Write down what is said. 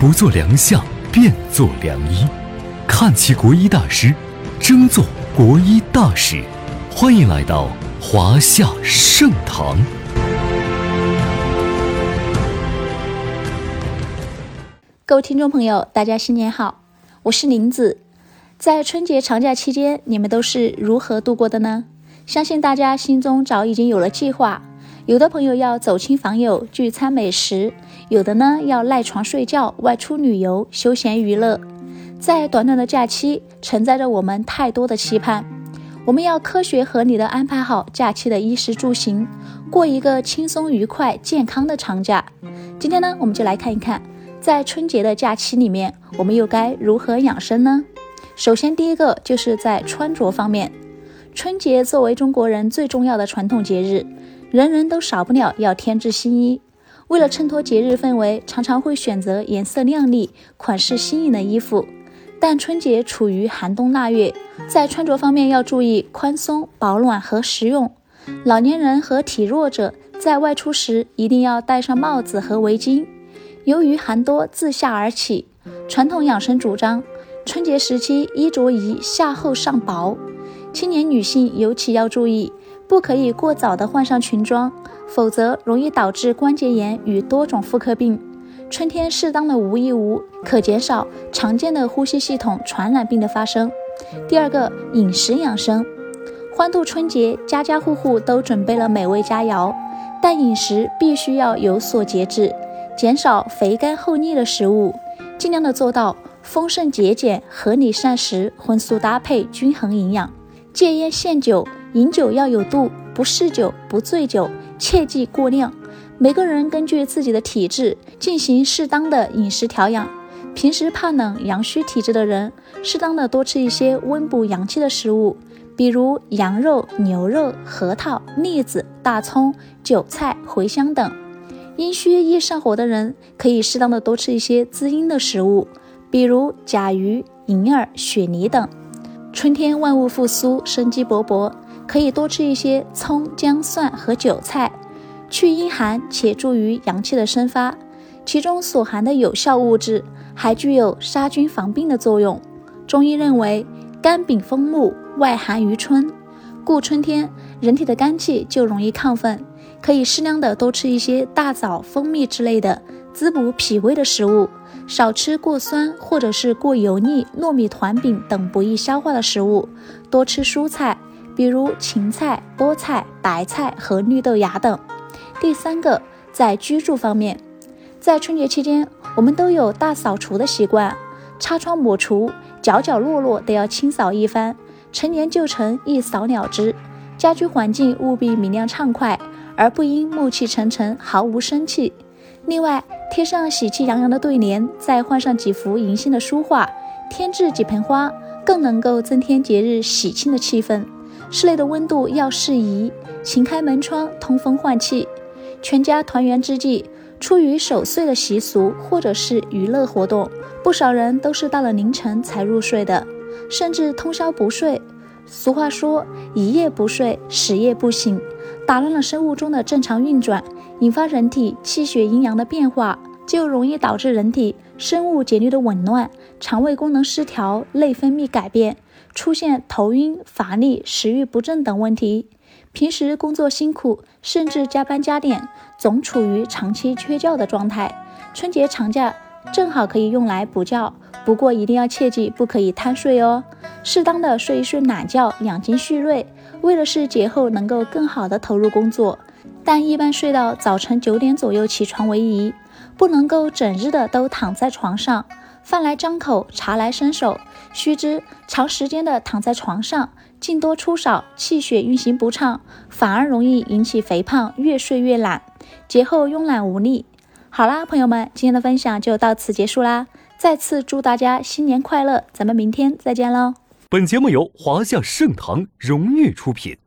不做良相，便做良医。看齐国医大师，争做国医大使。欢迎来到华夏盛唐。各位听众朋友，大家新年好，我是林子。在春节长假期间，你们都是如何度过的呢？相信大家心中早已经有了计划。有的朋友要走亲访友、聚餐美食，有的呢要赖床睡觉、外出旅游、休闲娱乐。在短短的假期，承载着我们太多的期盼。我们要科学合理的安排好假期的衣食住行，过一个轻松愉快、健康的长假。今天呢，我们就来看一看，在春节的假期里面，我们又该如何养生呢？首先，第一个就是在穿着方面。春节作为中国人最重要的传统节日，人人都少不了要添置新衣。为了衬托节日氛围，常常会选择颜色亮丽、款式新颖的衣服。但春节处于寒冬腊月，在穿着方面要注意宽松、保暖和实用。老年人和体弱者在外出时一定要戴上帽子和围巾。由于寒多自下而起，传统养生主张春节时期衣着宜下厚上薄。青年女性尤其要注意，不可以过早的换上裙装，否则容易导致关节炎与多种妇科病。春天适当的无一无，可减少常见的呼吸系统传染病的发生。第二个，饮食养生，欢度春节，家家户户都准备了美味佳肴，但饮食必须要有所节制，减少肥甘厚腻的食物，尽量的做到丰盛节俭、合理膳食、荤素搭配、均衡营养。戒烟限酒，饮酒要有度，不嗜酒，不醉酒，切忌过量。每个人根据自己的体质进行适当的饮食调养。平时怕冷、阳虚体质的人，适当的多吃一些温补阳气的食物，比如羊肉、牛肉、核桃、栗子、大葱、韭菜、茴香等。阴虚易上火的人，可以适当的多吃一些滋阴的食物，比如甲鱼、银耳、雪梨等。春天万物复苏，生机勃勃，可以多吃一些葱、姜、蒜和韭菜。去阴寒且助于阳气的生发，其中所含的有效物质还具有杀菌防病的作用。中医认为，肝禀风木，外寒于春，故春天人体的肝气就容易亢奋，可以适量的多吃一些大枣、蜂蜜之类的滋补脾胃的食物，少吃过酸或者是过油腻糯米团饼等不易消化的食物，多吃蔬菜，比如芹菜、菠菜、白菜和绿豆芽等。第三个，在居住方面，在春节期间，我们都有大扫除的习惯，擦窗抹除，角角落落都要清扫一番，陈年旧尘一扫了之。家居环境务必明亮畅快，而不应暮气沉沉，毫无生气。另外，贴上喜气洋洋的对联，再换上几幅迎新的书画，添置几盆花，更能够增添节日喜庆的气氛。室内的温度要适宜，请开门窗通风换气。全家团圆之际，出于守岁的习俗或者是娱乐活动，不少人都是到了凌晨才入睡的，甚至通宵不睡。俗话说“一夜不睡，十夜不醒”，打乱了生物钟的正常运转，引发人体气血阴阳的变化，就容易导致人体生物节律的紊乱，肠胃功能失调，内分泌改变，出现头晕、乏力、食欲不振等问题。平时工作辛苦，甚至加班加点，总处于长期缺觉的状态。春节长假正好可以用来补觉，不过一定要切记不可以贪睡哦。适当的睡一睡懒觉，养精蓄锐，为的是节后能够更好的投入工作。但一般睡到早晨九点左右起床为宜，不能够整日的都躺在床上。饭来张口，茶来伸手。须知，长时间的躺在床上，进多出少，气血运行不畅，反而容易引起肥胖，越睡越懒，节后慵懒无力。好啦，朋友们，今天的分享就到此结束啦！再次祝大家新年快乐，咱们明天再见喽！本节目由华夏盛唐荣誉出品。